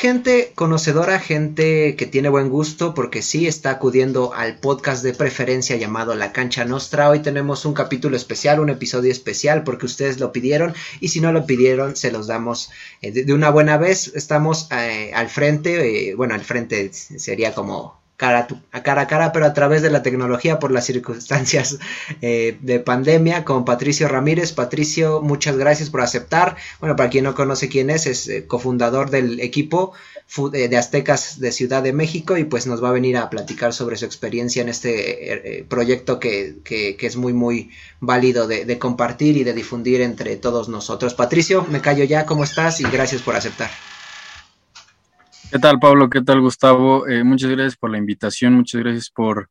gente conocedora, gente que tiene buen gusto, porque sí está acudiendo al podcast de preferencia llamado La Cancha Nostra. Hoy tenemos un capítulo especial, un episodio especial, porque ustedes lo pidieron y si no lo pidieron, se los damos eh, de, una buena vez. Estamos eh, al frente, eh, bueno, al frente sería como cara a, cara a cara, pero a través de la tecnología por las circunstancias eh, de pandemia con Patricio Ramírez. Patricio, muchas gracias por aceptar. Bueno, para quien no conoce quién es, es eh, cofundador del equipo eh, de Aztecas de Ciudad de México y pues nos va a venir a platicar sobre su experiencia en este proyecto que, que, es muy, muy válido de, de compartir y de difundir entre todos nosotros. Patricio, me callo ya, ¿cómo estás? Y gracias por aceptar. ¿Qué tal, Pablo? ¿Qué tal, Gustavo? Eh, muchas gracias por la invitación, muchas gracias por,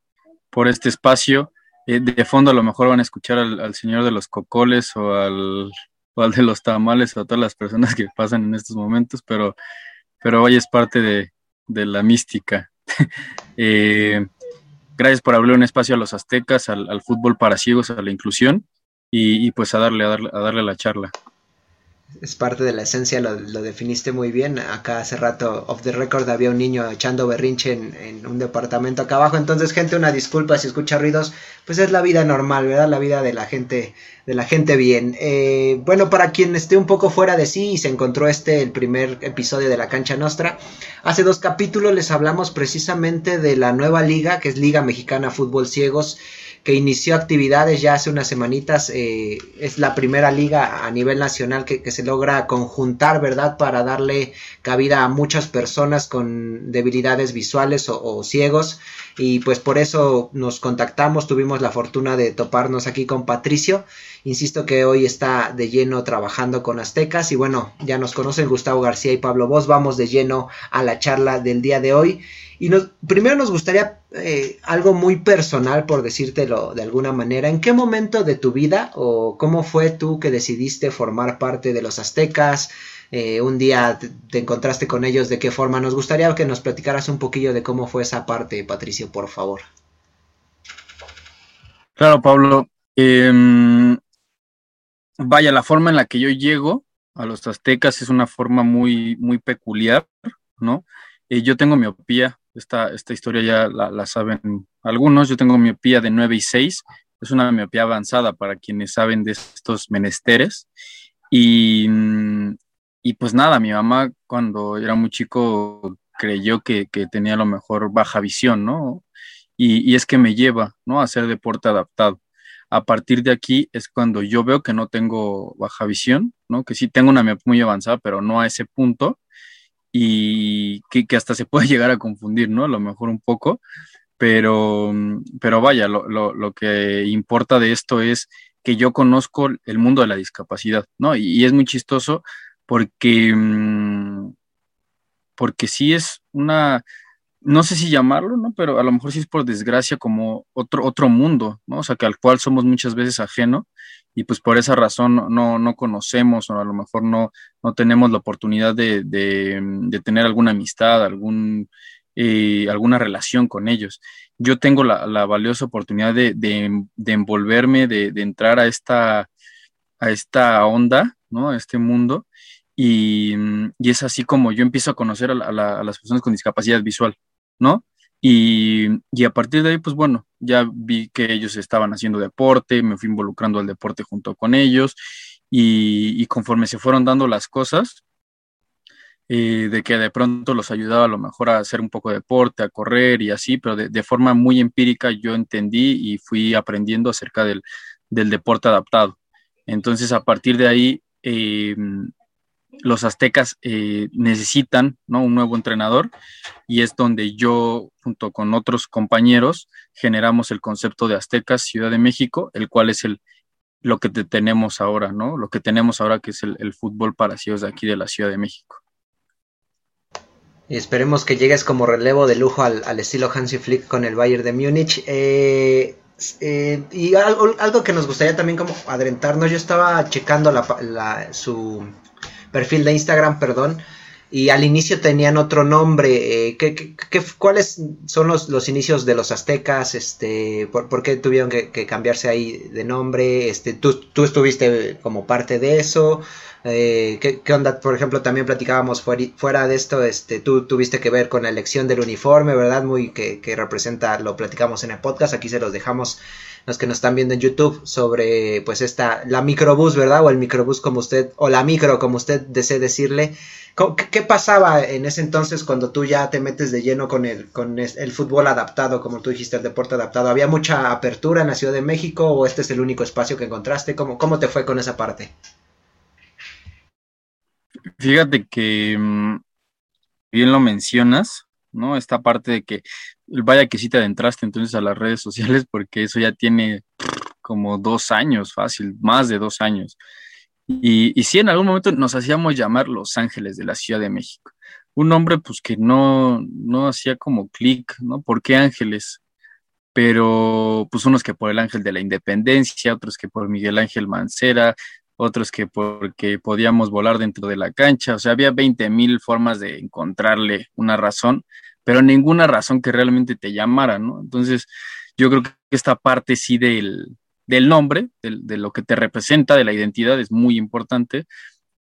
por este espacio. Eh, de fondo a lo mejor van a escuchar al, señor de los cocoles o al, de los tamales o a todas las personas que pasan en estos momentos, pero, pero hoy es parte de, la mística. Eh, gracias por abrir un espacio a los aztecas, al, fútbol para ciegos, a la inclusión y, pues a darle, a darle, a darle la charla es parte de la esencia, lo, definiste muy bien. Acá hace rato, off the record, había un niño echando berrinche en, un departamento acá abajo. Entonces, gente, una disculpa si escucha ruidos, pues es la vida normal, ¿verdad? La vida de la gente, de la gente bien. Eh, bueno, para quien esté un poco fuera de sí y se encontró este, el primer episodio de la cancha nostra, hace dos capítulos les hablamos precisamente de la nueva liga, que es Liga Mexicana Fútbol Ciegos que inició actividades ya hace unas semanitas. Eh, es la primera liga a nivel nacional que, se logra conjuntar, ¿verdad? Para darle cabida a muchas personas con debilidades visuales o, ciegos. Y pues por eso nos contactamos, tuvimos la fortuna de toparnos aquí con Patricio. Insisto que hoy está de lleno trabajando con Aztecas y bueno, ya nos conocen Gustavo García y Pablo Vos. Vamos de lleno a la charla del día de hoy. Y nos, primero nos gustaría eh, algo muy personal, por decírtelo de alguna manera. ¿En qué momento de tu vida o cómo fue tú que decidiste formar parte de los aztecas? Eh, un día te, encontraste con ellos, ¿de qué forma? Nos gustaría que nos platicaras un poquillo de cómo fue esa parte, Patricio, por favor. Claro, Pablo. Em, vaya, la forma en la que yo llego a los aztecas es una forma muy, muy peculiar, ¿no? Eh, yo tengo miopía, esta, esta historia ya la, saben algunos. Yo tengo miopía de 9 y 6. Es una miopía avanzada para quienes saben de estos menesteres. Y, y pues nada, mi mamá cuando era muy chico creyó que, que tenía a lo mejor baja visión, ¿no? Y, y, es que me lleva, ¿no? A hacer deporte adaptado. A partir de aquí es cuando yo veo que no tengo baja visión, ¿no? Que sí tengo una miopía muy avanzada, pero no a ese punto y que, hasta se puede llegar a confundir, ¿no? A lo mejor un poco, pero, pero vaya, lo, lo, que importa de esto es que yo conozco el mundo de la discapacidad, ¿no? Y, es muy chistoso porque, mm, porque sí es una, no sé si llamarlo, ¿no? Pero a lo mejor sí es por desgracia como otro, otro mundo, ¿no? O sea, que al cual somos muchas veces ajeno y pues por esa razón no, no conocemos o a lo mejor no, no tenemos la oportunidad de, de, tener alguna amistad, algún, eh, alguna relación con ellos. Yo tengo la, la valiosa oportunidad de, de envolverme, de, entrar a esta, a esta onda, ¿no? A este mundo. Y, y, es así como yo empiezo a conocer a, a las personas con discapacidad visual, ¿no? Y, y, a partir de ahí, pues bueno, ya vi que ellos estaban haciendo deporte, me fui involucrando al deporte junto con ellos y, y conforme se fueron dando las cosas, eh, de que de pronto los ayudaba a lo mejor a hacer un poco de deporte, a correr y así, pero de, forma muy empírica yo entendí y fui aprendiendo acerca del, del deporte adaptado. Entonces, a partir de ahí, eh, los aztecas eh, necesitan ¿no? un nuevo entrenador y es donde yo junto con otros compañeros generamos el concepto de aztecas Ciudad de México, el cual es el lo que tenemos ahora, ¿no? Lo que tenemos ahora que es el, fútbol para ciegos de aquí de la Ciudad de México. Y esperemos que llegues como relevo de lujo al, estilo Hansi Flick con el Bayern de Múnich. Eh, eh, y algo, que nos gustaría también como adentrarnos, yo estaba checando su, perfil de Instagram, perdón. y al inicio tenían otro nombre. Eh, ¿qué, qué, cuáles son los, los, inicios de los aztecas? Este, ¿por, qué tuvieron que, cambiarse ahí de nombre? Este, ¿tú, tú estuviste como parte de eso. Eh, ¿qué, onda? Por ejemplo, también platicábamos fuera, de esto, este, tú tuviste que ver con la elección del uniforme, ¿verdad? Muy que, que representa, lo platicamos en el podcast, aquí se los dejamos los que nos están viendo en YouTube sobre pues esta, la microbús, ¿verdad? O el microbús como usted, o la micro como usted desee decirle. ¿Qué, pasaba en ese entonces cuando tú ya te metes de lleno con el, con el fútbol adaptado, como tú dijiste, el deporte adaptado? ¿Había mucha apertura en la Ciudad de México o este es el único espacio que encontraste? ¿Cómo, cómo te fue con esa parte? Fíjate que mm, bien lo mencionas, ¿no? Esta parte de que vaya que sí te adentraste entonces a las redes sociales porque eso ya tiene como dos años, fácil, más de dos años. Y, y sí, en algún momento nos hacíamos llamar Los Ángeles de la Ciudad de México. Un nombre pues que no, no hacía como clic, ¿no? ¿Por qué Ángeles? Pero pues unos que por el Ángel de la Independencia, otros que por Miguel Ángel Mancera, otros que porque podíamos volar dentro de la cancha, o sea, había 20 mil formas de encontrarle una razón, pero ninguna razón que realmente te llamara, ¿no? Entonces, yo creo que esta parte sí del, del nombre, de lo que te representa, de la identidad, es muy importante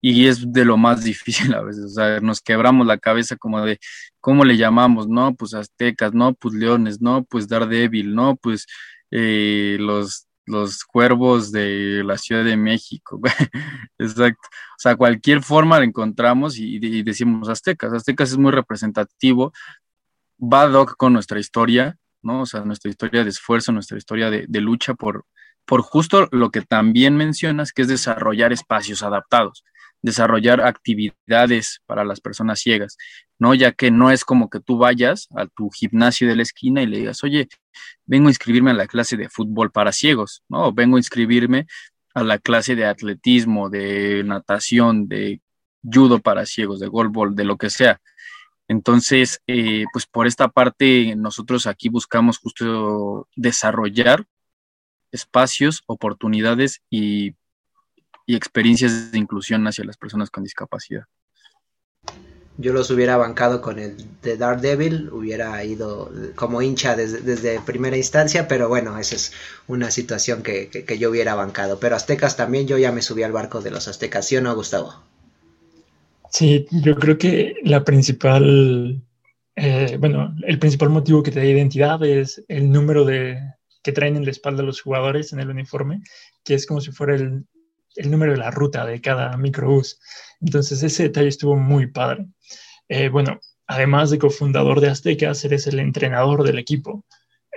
y es de lo más difícil a veces. O sea, nos quebramos la cabeza como de cómo le llamamos, no, pues aztecas, no, pues leones, no, pues Daredevil, no, pues eh, los, los cuervos de la Ciudad de México. Exacto. O sea, cualquier forma la encontramos y, decimos aztecas. Aztecas es muy representativo, va doc con nuestra historia, ¿no? O sea, nuestra historia de esfuerzo, nuestra historia de, de lucha por, por justo lo que también mencionas, que es desarrollar espacios adaptados, desarrollar actividades para las personas ciegas, ¿no? Ya que no es como que tú vayas a tu gimnasio de la esquina y le digas, oye, vengo a inscribirme a la clase de fútbol para ciegos, ¿no? O vengo a inscribirme a la clase de atletismo, de natación, de judo para ciegos, de golbol, de lo que sea. Entonces, eh, pues por esta parte, nosotros aquí buscamos justo desarrollar espacios, oportunidades y, experiencias de inclusión hacia las personas con discapacidad. Yo los hubiera bancado con el de Daredevil, hubiera ido como hincha desde, primera instancia, pero bueno, esa es una situación que, yo hubiera bancado. Pero Aztecas también, yo ya me subí al barco de los Aztecas, ¿sí o no, Gustavo? Sí, yo creo que la principal, eh, bueno, el principal motivo que te da identidad es el número de, que traen en la espalda los jugadores en el uniforme, que es como si fuera el, el número de la ruta de cada microbús. Entonces ese detalle estuvo muy padre. Eh, bueno, además de cofundador de Aztecas, eres el entrenador del equipo.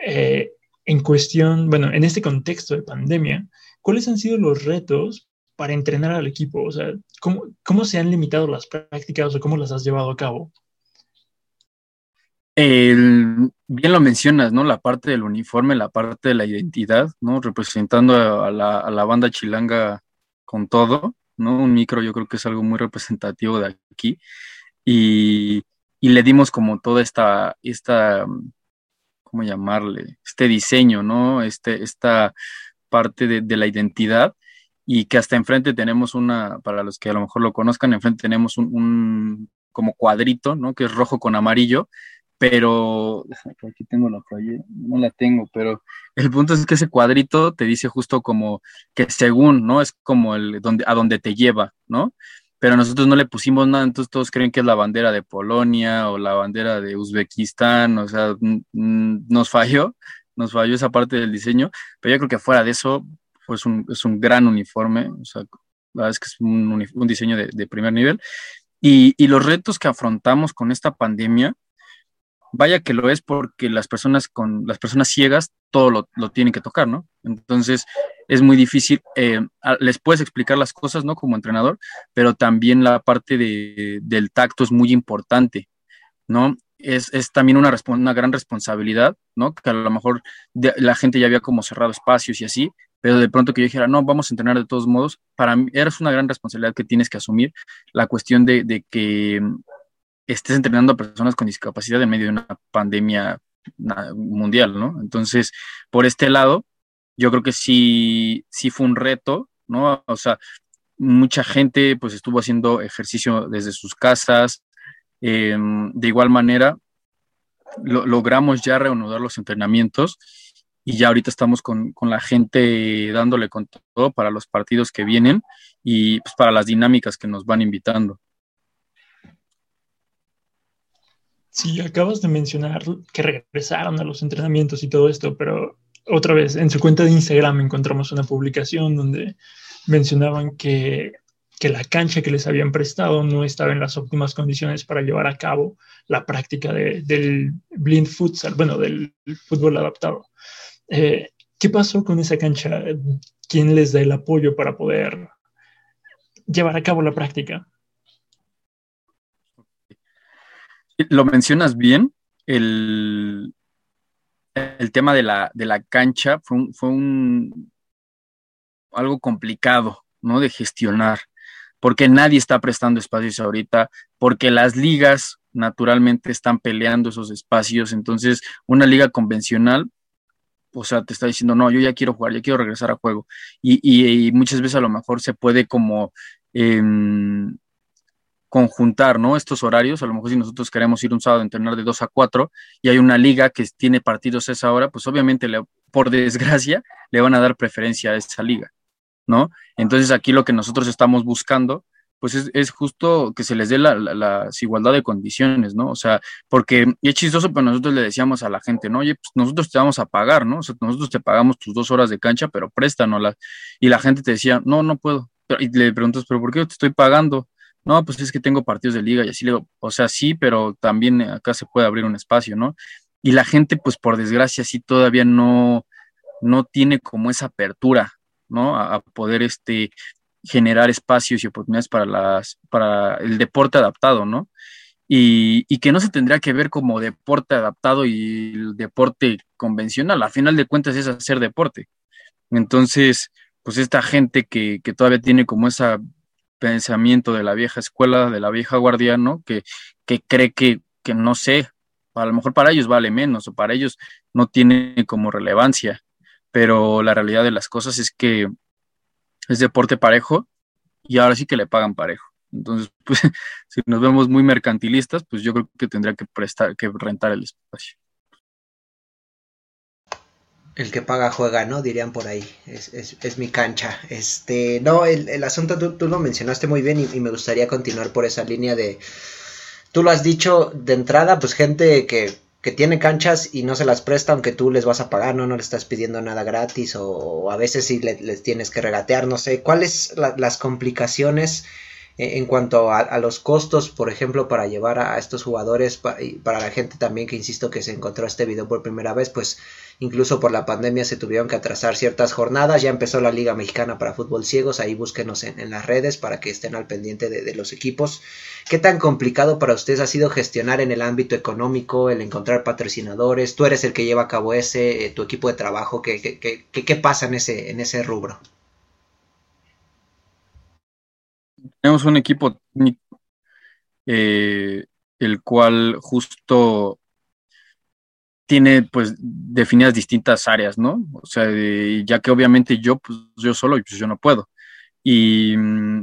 Eh, en cuestión, bueno, en este contexto de pandemia, ¿cuáles han sido los retos para entrenar al equipo? O sea, ¿cómo, cómo se han limitado las prácticas o cómo las has llevado a cabo? Bien lo mencionas, ¿no? La parte del uniforme, la parte de la identidad, ¿no? Representando la, a, la, banda chilanga con todo, ¿no? Un micro yo creo que es algo muy representativo de aquí. Y, y le dimos como toda esta, esta, ¿cómo llamarle? Este diseño, ¿no? Este, esta parte de, de la identidad y que hasta enfrente tenemos una, para los que a lo mejor lo conozcan, enfrente tenemos un, como cuadrito, ¿no? Que es rojo con amarillo, pero aquí tengo la playera, no la tengo, pero el punto es que ese cuadrito te dice justo como que según, ¿no? Es como el donde a donde te lleva, ¿no? Pero nosotros no le pusimos nada, entonces todos creen que es la bandera de Polonia o la bandera de Uzbekistán, o sea, nos falló, nos falló esa parte del diseño, pero yo creo que fuera de eso, pues un, es un gran uniforme, o sea, la verdad es que es un, un diseño de, de primer nivel. Y, y los retos que afrontamos con esta pandemia, vaya que lo es porque las personas con las personas ciegas todo lo, tienen que tocar, ¿no? Entonces es muy difícil, eh, les puedes explicar las cosas, ¿no? Como entrenador, pero también la parte de, del tacto es muy importante, ¿no? Es, es también una, una, gran responsabilidad, ¿no? Que a lo mejor la gente ya había como cerrado espacios y así, pero de pronto que yo dijera, no, vamos a entrenar de todos modos, para mí era una gran responsabilidad que tienes que asumir, la cuestión de, de que estés entrenando a personas con discapacidad en medio de una pandemia mundial, ¿no? Entonces, por este lado, yo creo que sí, sí fue un reto, ¿no? O sea, mucha gente pues estuvo haciendo ejercicio desde sus casas, Em, de igual manera, logramos ya reanudar los entrenamientos y ya ahorita estamos con, la gente dándole con todo para los partidos que vienen y pues, para las dinámicas que nos van invitando. Sí, acabas de mencionar que regresaron a los entrenamientos y todo esto, pero otra vez, en su cuenta de Instagram encontramos una publicación donde mencionaban que, que la cancha que les habían prestado no estaba en las óptimas condiciones para llevar a cabo la práctica del blind futsal, bueno, del fútbol adaptado. Eh, ¿Qué pasó con esa cancha? ¿Quién les da el apoyo para poder llevar a cabo la práctica? Lo mencionas bien, el, el tema de la, cancha fue, un, fue un, algo complicado, ¿no? De gestionar, porque nadie está prestando espacios ahorita, porque las ligas naturalmente están peleando esos espacios, entonces una liga convencional o sea, te está diciendo, no, yo ya quiero jugar, ya quiero regresar a juego. Y, muchas veces a lo mejor se puede como em, conjuntar, ¿no? Estos horarios, a lo mejor si nosotros queremos ir un sábado a entrenar de 2 a 4 y hay una liga que tiene partidos a esa hora, pues obviamente, por desgracia, le van a dar preferencia a esa liga, ¿no? Entonces aquí lo que nosotros estamos buscando pues es, justo que se les dé la, igualdad de condiciones, ¿no? O sea, porque es chistoso, pero nosotros le decíamos a la gente, ¿no? Oye, pues nosotros te vamos a pagar, ¿no? O sea, nosotros te pagamos tus dos horas de cancha, pero préstanoslas. Y la gente te decía, no, no puedo. Y le preguntas, ¿pero por qué te estoy pagando? No, pues es que tengo partidos de liga y así le digo, o sea, sí, pero también acá se puede abrir un espacio, ¿no? Y la gente, pues por desgracia, sí todavía no, no tiene como esa apertura, ¿no? A, poder este, generar espacios y oportunidades para, las, para el deporte adaptado, ¿no? Y, y, que no se tendría que ver como deporte adaptado y el deporte convencional. A final de cuentas es hacer deporte. Entonces, pues esta gente que, que todavía tiene como ese pensamiento de la vieja escuela, de la vieja guardia, ¿no? Que, que cree que, que, no sé, a lo mejor para ellos vale menos o para ellos no tiene como relevancia, pero la realidad de las cosas es que es deporte parejo y ahora sí que le pagan parejo. Entonces, pues, si nos vemos muy mercantilistas, pues yo creo que tendría que prestar, que rentar el espacio. El que paga juega, ¿no? Dirían por ahí. Es, es, mi cancha. Este, no, el, el asunto tú, lo mencionaste muy bien y, me gustaría continuar por esa línea de. Tú lo has dicho de entrada, pues gente que que tiene canchas y no se las presta aunque tú les vas a pagar, no, no le estás pidiendo nada gratis o, a veces sí les tienes que regatear, no sé, ¿cuáles las complicaciones en cuanto a, los costos, por ejemplo, para llevar a, estos jugadores y para la gente también que insisto que se encontró este video por primera vez, pues incluso por la pandemia se tuvieron que atrasar ciertas jornadas, ya empezó la Liga Mexicana para Fútbol Ciegos, ahí búsquenos en, las redes para que estén al pendiente de, los equipos. ¿Qué tan complicado para ustedes ha sido gestionar en el ámbito económico, el encontrar patrocinadores? Tú eres el que lleva a cabo ese, eh, tu equipo de trabajo, ¿qué, qué, qué pasa en ese, en ese rubro? Tenemos un equipo eh, el cual justo tiene pues definidas distintas áreas, ¿no? O sea, ya que obviamente yo, pues yo solo, pues yo no puedo. Y,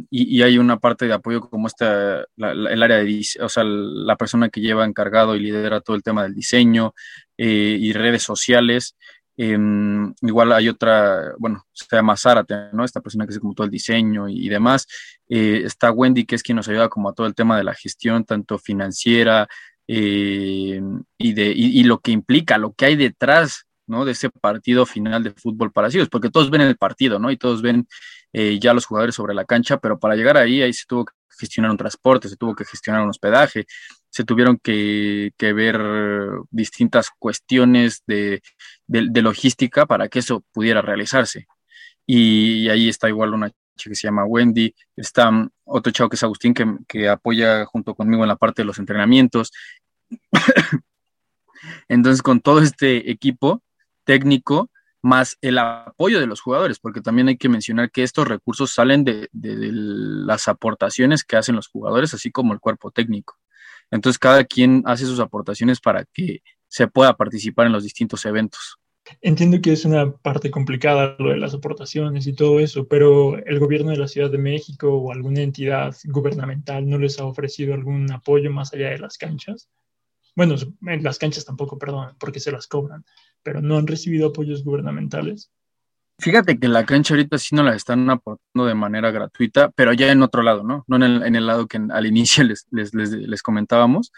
y, hay una parte de apoyo como esta, el área de, o sea, la persona que lleva encargado y lidera todo el tema del diseño eh, y redes sociales. Em, igual hay otra, bueno, se llama Zárate, ¿no? Esta persona que hace como todo el diseño y, demás. Eh, está Wendy, que es quien nos ayuda como a todo el tema de la gestión, tanto financiera eh, y, de, y, lo que implica, lo que hay detrás, ¿no? De ese partido final de fútbol para ciegos, porque todos ven el partido, ¿no? Y todos ven eh, ya los jugadores sobre la cancha, pero para llegar ahí, ahí se tuvo que gestionar un transporte, se tuvo que gestionar un hospedaje, se tuvieron que, ver distintas cuestiones de, logística para que eso pudiera realizarse. Y, ahí está igual una chica que se llama Wendy, está otro chavo que es Agustín que, que apoya junto conmigo en la parte de los entrenamientos. Entonces, con todo este equipo técnico, más el apoyo de los jugadores, porque también hay que mencionar que estos recursos salen de, las aportaciones que hacen los jugadores, así como el cuerpo técnico. Entonces, cada quien hace sus aportaciones para que se pueda participar en los distintos eventos. Entiendo que es una parte complicada lo de las aportaciones y todo eso, pero el gobierno de la Ciudad de México o alguna entidad gubernamental no les ha ofrecido algún apoyo más allá de las canchas. Bueno, en las canchas tampoco, perdón, porque se las cobran, pero no han recibido apoyos gubernamentales. Fíjate que la cancha ahorita sí no la están aportando de manera gratuita, pero ya en otro lado, ¿no? No en el, lado que al inicio les, les, les, comentábamos.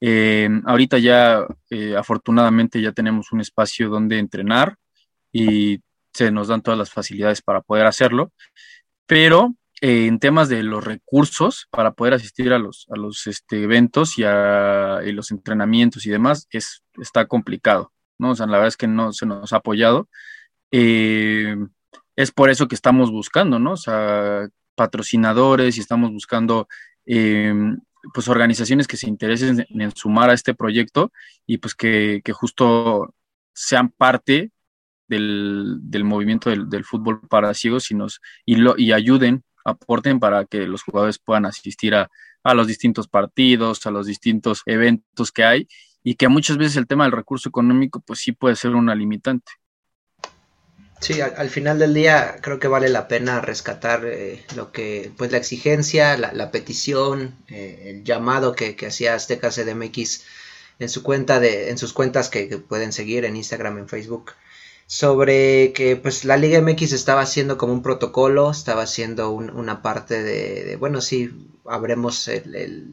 Eh, ahorita ya, eh, afortunadamente, ya tenemos un espacio donde entrenar y se nos dan todas las facilidades para poder hacerlo, pero eh, en temas de los recursos para poder asistir a los, a los este, eventos y a y los entrenamientos y demás, es, está complicado, ¿no? O sea, la verdad es que no se nos ha apoyado eh, es por eso que estamos buscando, ¿no? O sea, patrocinadores y estamos buscando, eh, pues, organizaciones que se interesen en, sumar a este proyecto y pues que, justo sean parte del, movimiento del, fútbol para ciegos y, nos, y, lo, y ayuden, aporten para que los jugadores puedan asistir a, a los distintos partidos, a los distintos eventos que hay y que muchas veces el tema del recurso económico pues sí puede ser una limitante. Sí, al, final del día creo que vale la pena rescatar eh, lo que, pues la exigencia, la, petición, eh, el llamado que, hacía Azteca CDMX en su cuenta de, en sus cuentas que, pueden seguir en Instagram, en Facebook, sobre que pues la Liga MX estaba haciendo como un protocolo, estaba haciendo una parte de, bueno, sí, abremos el,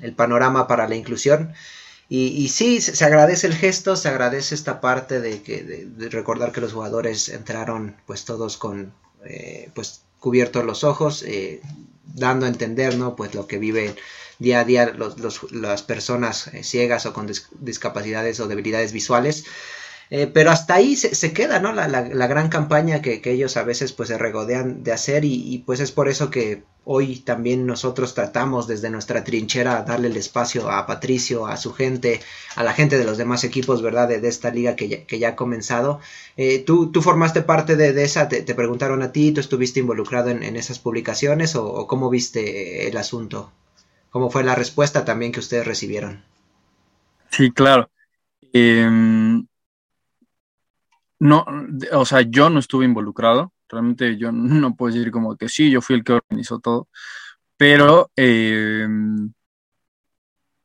el panorama para la inclusión y, sí, se, agradece el gesto, se agradece esta parte de, que, de, recordar que los jugadores entraron pues todos con eh, pues cubiertos los ojos, eh, dando a entender ¿no? pues lo que viven día a día los, las personas eh, ciegas o con discapacidades o debilidades visuales. Eh, pero hasta ahí se, queda, ¿no? La, la, gran campaña que, ellos a veces pues se regodean de hacer y, pues es por eso que hoy también nosotros tratamos desde nuestra trinchera darle el espacio a Patricio, a su gente, a la gente de los demás equipos, ¿verdad? De, esta liga que ya, que ya ha comenzado. Eh, ¿tú, ¿tú, formaste parte de, esa, te, preguntaron a ti, tú estuviste involucrado en, esas publicaciones o, cómo viste el asunto? ¿Cómo fue la respuesta también que ustedes recibieron? Sí, claro. Em, no, o sea, yo no estuve involucrado, realmente yo no puedo decir como que sí, yo fui el que organizó todo, pero, eh,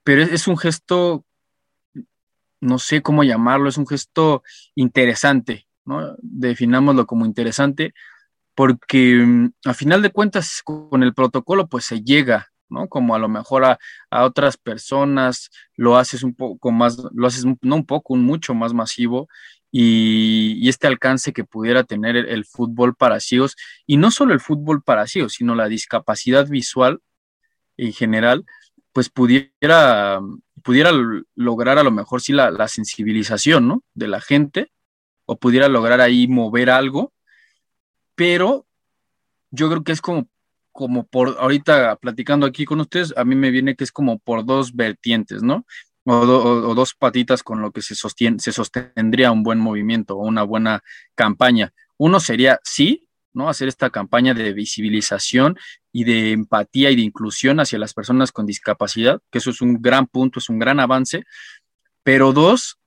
pero es, un gesto, no sé cómo llamarlo, es un gesto interesante, ¿no? Definámoslo como interesante, porque mm, a final de cuentas con el protocolo pues se llega, ¿no? Como a lo mejor a, a, otras personas lo haces un poco más, lo haces no un poco, un mucho más masivo y, este alcance que pudiera tener el, fútbol para ciegos, y no solo el fútbol para ciegos, sino la discapacidad visual en general, pues pudiera, pudiera lograr a lo mejor sí la, sensibilización ¿no? de la gente, o pudiera lograr ahí mover algo, pero yo creo que es como, como por, ahorita platicando aquí con ustedes, a mí me viene que es como por dos vertientes, ¿no? O, dos patitas con lo que se, sostiene, se sostendría un buen movimiento o una buena campaña. Uno sería, sí, ¿no? Hacer esta campaña de visibilización y de empatía y de inclusión hacia las personas con discapacidad, que eso es un gran punto, es un gran avance. Pero dos,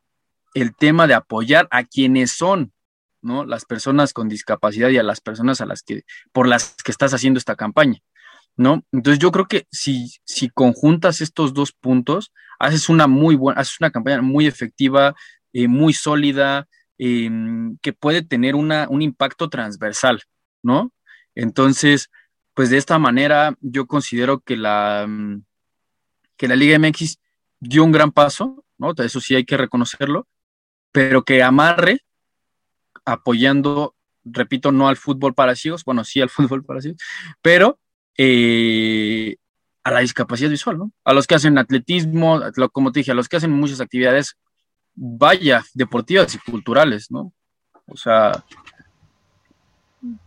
el tema de apoyar a quienes son, ¿no? Las personas con discapacidad y a las personas a las que, por las que estás haciendo esta campaña. ¿No? Entonces yo creo que si, si conjuntas estos dos puntos, haces una muy buena, haces una campaña muy efectiva, eh, muy sólida, em, que puede tener una, un impacto transversal, ¿no? Entonces, pues de esta manera yo considero que la, mm, que la Liga MX dio un gran paso, ¿no? Eso sí hay que reconocerlo, pero que amarre apoyando, repito, no al fútbol para ciegos, bueno, sí al fútbol para ciegos, pero eh, a la discapacidad visual, ¿no? A los que hacen atletismo, como te dije, a los que hacen muchas actividades, vaya, deportivas y culturales, ¿no? O sea,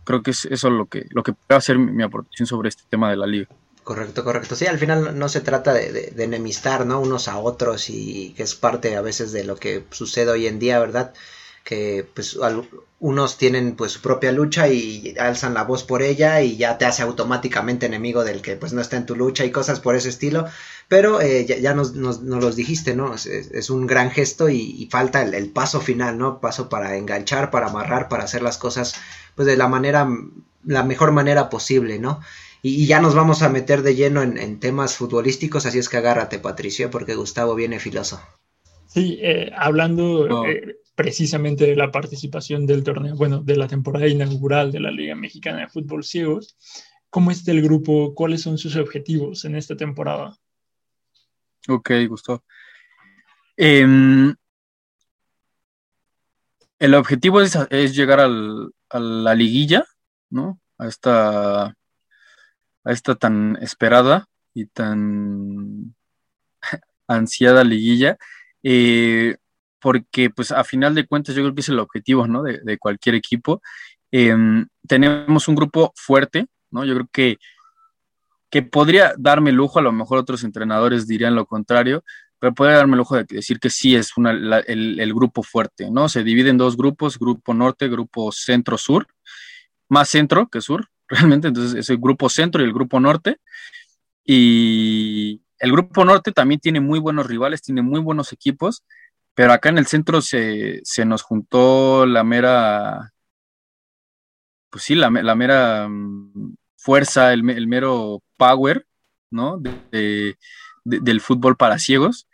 creo que es eso lo que, lo que puede hacer mi, aportación sobre este tema de la liga. Correcto, correcto. Sí, al final no se trata de, enemistar, ¿no? Unos a otros y que es parte a veces de lo que sucede hoy en día, ¿verdad? Que pues unos tienen pues su propia lucha y alzan la voz por ella y ya te hace automáticamente enemigo del que pues no está en tu lucha y cosas por ese estilo, pero eh, ya, nos, nos, los dijiste, ¿no? Es, un gran gesto y, falta el, paso final, ¿no? Paso para enganchar, para amarrar, para hacer las cosas pues de la manera, la mejor manera posible, ¿no? Y, ya nos vamos a meter de lleno en, temas futbolísticos, así es que agárrate, Patricio, porque Gustavo viene filoso. Sí, eh, hablando eh, precisamente de la participación del torneo, bueno, de la temporada inaugural de la Liga Mexicana de Fútbol Ciegos, ¿cómo está el grupo? ¿Cuáles son sus objetivos en esta temporada? Ok, Gustavo. Em, el objetivo es, llegar a la liguilla, ¿no? A esta, a esta tan esperada y tan ansiada liguilla. Eh, porque pues a final de cuentas yo creo que es el objetivo, ¿no? De, cualquier equipo. Em, tenemos un grupo fuerte, ¿no? Yo creo que, que podría darme lujo, a lo mejor otros entrenadores dirían lo contrario, pero podría darme lujo de decir que sí es una, el, grupo fuerte, ¿no? Se divide en dos grupos, grupo norte, grupo centro-sur, más centro que sur, realmente, entonces es el grupo centro y el grupo norte. Y el grupo norte también tiene muy buenos rivales, tiene muy buenos equipos, pero acá en el centro se, nos juntó la mera, pues sí, la, mera mm, fuerza, el, mero power, ¿no? del fútbol para ciegos.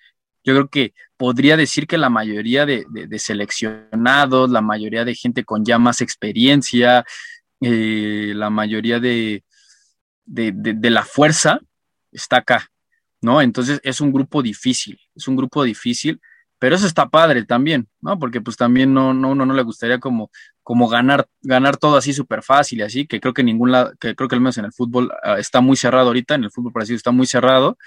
Yo creo que podría decir que la mayoría de, seleccionados, la mayoría de gente con ya más experiencia, eh, la mayoría de, de, la fuerza está acá, ¿no? Entonces es un grupo difícil, es un grupo difícil pero eso está padre también, ¿no? Porque pues también no, no uno no le gustaría como, como ganar, ganar todo así súper fácil y así, que creo que ningún lado, que creo que al menos en el fútbol ah, está muy cerrado ahorita, en el fútbol parecido está muy cerrado,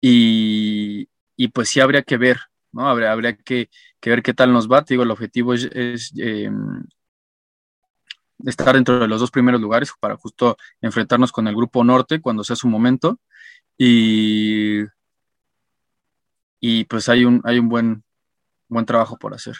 y, y pues sí habría que ver, ¿no? Habría, habría que, que, ver qué tal nos va, te digo, el objetivo es, em, estar dentro de los dos primeros lugares para justo enfrentarnos con el grupo norte cuando sea su momento, y y pues hay un, hay un buen, buen trabajo por hacer.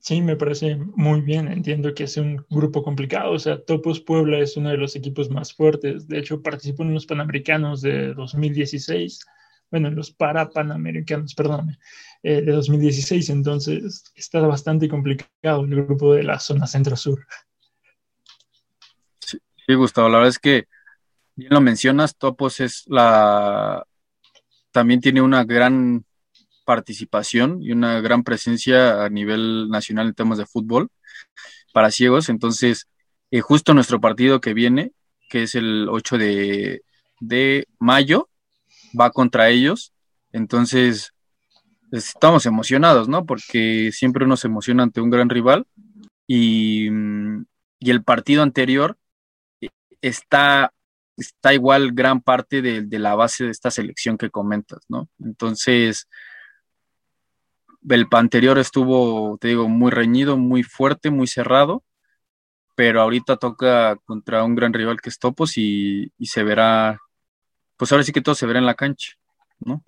Sí, me parece muy bien. Entiendo que es un grupo complicado. O sea, Topos Puebla es uno de los equipos más fuertes. De hecho, participó en los Panamericanos de 2016. Bueno, en los para Panamericanos, perdóname, eh, de 2016. Entonces, está bastante complicado el grupo de la zona centro-sur. Sí, sí, Gustavo. La verdad es que, bien lo mencionas, Topos es la, también tiene una gran participación y una gran presencia a nivel nacional en temas de fútbol para ciegos. Entonces, eh, justo nuestro partido que viene, que es el 8 de, mayo, va contra ellos. Entonces, estamos emocionados, ¿no? Porque siempre uno se emociona ante un gran rival y, mm, y el partido anterior eh, está está igual gran parte de, la base de esta selección que comentas, ¿no? Entonces, el anterior estuvo, te digo, muy reñido, muy fuerte, muy cerrado, pero ahorita toca contra un gran rival que es Topos y, se verá, pues ahora sí que todo se verá en la cancha, ¿no?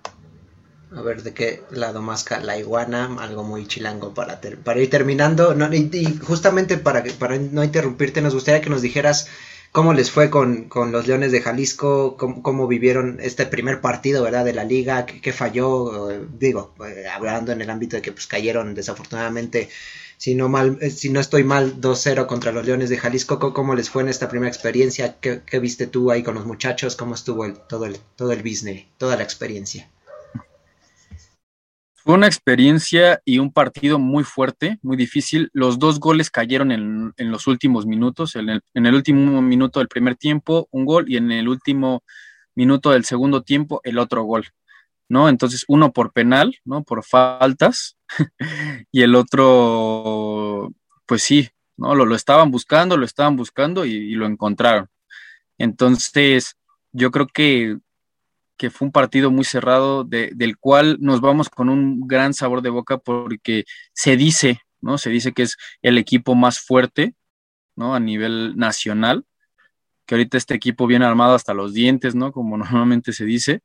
A ver de qué lado más la iguana, algo muy chilango para, para ir terminando. y, justamente para, para no interrumpirte, nos gustaría que nos dijeras cómo les fue con, los Leones de Jalisco, cómo, vivieron este primer partido, ¿verdad? De la liga, qué, falló, digo, eh, hablando en el ámbito de que pues cayeron desafortunadamente, si no, mal, eh, si no estoy mal, 2-0 contra los Leones de Jalisco, ¿cómo les fue en esta primera experiencia? ¿Qué, viste tú ahí con los muchachos? ¿Cómo estuvo el, todo, el, todo el business, toda la experiencia? Fue una experiencia y un partido muy fuerte, muy difícil. Los dos goles cayeron en, los últimos minutos, en el, último minuto del primer tiempo un gol y en el último minuto del segundo tiempo el otro gol, ¿no? Entonces uno por penal, ¿no? Por faltas y el otro, pues sí, ¿no? Lo, lo estaban buscando, lo estaban buscando y lo encontraron. Entonces, yo creo que que fue un partido muy cerrado, del cual nos vamos con un gran sabor de boca porque se dice, ¿no? Se dice que es el equipo más fuerte, ¿no? A nivel nacional, que ahorita este equipo viene armado hasta los dientes, ¿no? Como normalmente se dice.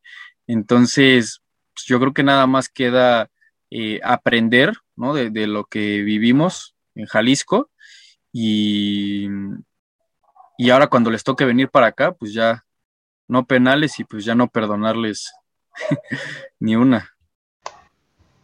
Entonces, pues, yo creo que nada más queda eh, aprender ¿no? de, de, lo que vivimos en Jalisco y, y ahora cuando les toque venir para acá, pues ya no penales y pues ya no perdonarles ni una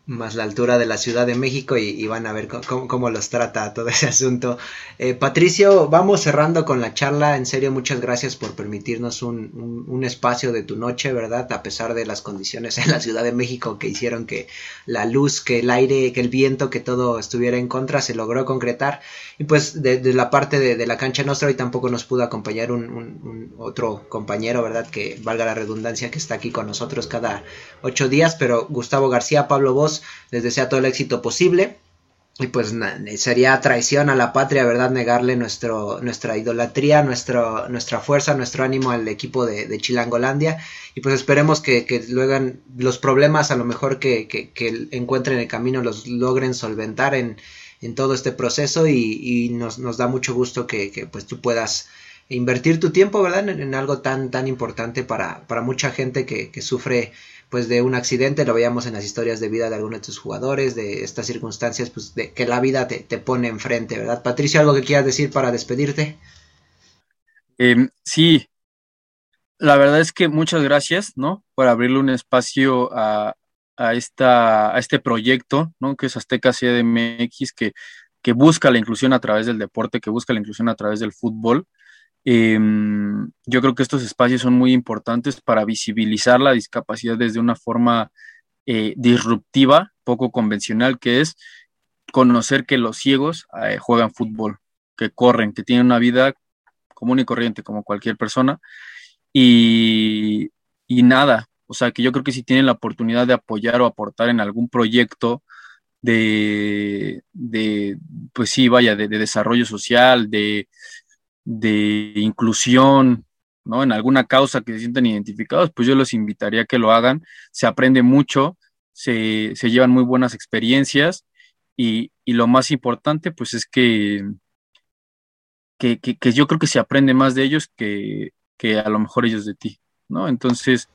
más la altura de la Ciudad de México y, van a ver cómo, los trata todo ese asunto. Eh, Patricio, vamos cerrando con la charla. En serio, muchas gracias por permitirnos un, un, espacio de tu noche, ¿verdad? A pesar de las condiciones en la Ciudad de México que hicieron que la luz, que el aire, que el viento, que todo estuviera en contra, se logró concretar. Y pues de, la parte de, la cancha nuestra hoy tampoco nos pudo acompañar un, otro compañero, ¿verdad? Que valga la redundancia, que está aquí con nosotros cada ocho días, pero Gustavo García, Pablo Vos, les desea todo el éxito posible. Y pues sería traición a la patria, ¿verdad? Negarle nuestro, nuestra idolatría, nuestra fuerza, nuestro ánimo al equipo de, Chilangolandia. Y pues esperemos que, luego los problemas a lo mejor que, que, encuentren el camino los logren solventar en, en todo este proceso. Y, nos, da mucho gusto que, pues tú puedas invertir tu tiempo, ¿verdad? En, algo tan, tan importante para, para mucha gente que, que sufre pues de un accidente, lo veíamos en las historias de vida de algunos de tus jugadores, de estas circunstancias, pues de que la vida te, te pone enfrente, ¿verdad? Patricio, ¿algo que quieras decir para despedirte? Em, sí, la verdad es que muchas gracias, ¿no? Por abrirle un espacio a, a, esta, a este proyecto, ¿no? Que es Azteca CDMX, que, que busca la inclusión a través del deporte, que busca la inclusión a través del fútbol. Em, yo creo que estos espacios son muy importantes para visibilizar la discapacidad desde una forma eh, disruptiva, poco convencional, que es conocer que los ciegos eh, juegan fútbol, que corren, que tienen una vida común y corriente como cualquier persona. Y, y nada, o sea, que yo creo que si tienen la oportunidad de apoyar o aportar en algún proyecto de, de pues sí, vaya, de desarrollo social, de, de inclusión, ¿no? En alguna causa que se sientan identificados, pues yo los invitaría a que lo hagan. Se aprende mucho, se, llevan muy buenas experiencias y, lo más importante, pues es que, que, yo creo que se aprende más de ellos que, a lo mejor ellos de ti, ¿no? Entonces,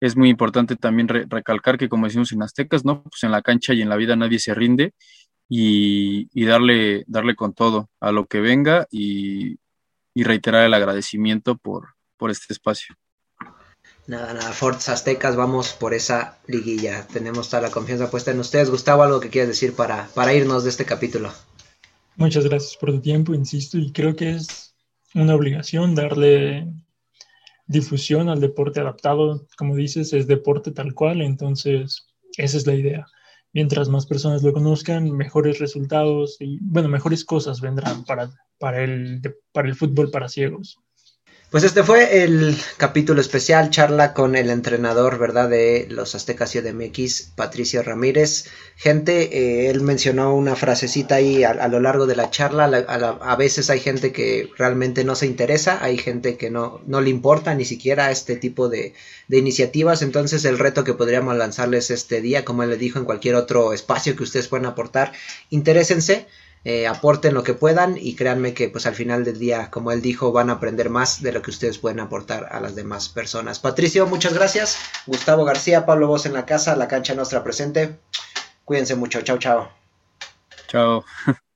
es muy importante también recalcar que, como decimos en Aztecas, ¿no? Pues en la cancha y en la vida nadie se rinde y, y darle, darle con todo a lo que venga y, y reiterar el agradecimiento por, por este espacio. Nada, nada, Forts Aztecas, vamos por esa liguilla. Tenemos toda la confianza puesta en ustedes. Gustavo, algo que quieras decir para, para irnos de este capítulo. Muchas gracias por tu tiempo, insisto, y creo que es una obligación darle difusión al deporte adaptado. Como dices, es deporte tal cual, entonces esa es la idea. Mientras más personas lo conozcan, mejores resultados y, bueno, mejores cosas vendrán para, para el, para el fútbol para ciegos. Pues este fue el capítulo especial, charla con el entrenador, ¿verdad? De los Aztecas y MX, Patricio Ramírez. Gente, eh, él mencionó una frasecita ahí a, lo largo de la charla. A, veces hay gente que realmente no se interesa, hay gente que no, no le importa ni siquiera este tipo de, de iniciativas. Entonces el reto que podríamos lanzarles este día, como él le dijo en cualquier otro espacio que ustedes puedan aportar, interésense eh, aporten lo que puedan y créanme que pues al final del día, como él dijo, van a aprender más de lo que ustedes pueden aportar a las demás personas. Patricio, muchas gracias. Gustavo García, Pablo Voz en la casa, la cancha nuestra presente. Cuídense mucho. Chao, chao. Chao.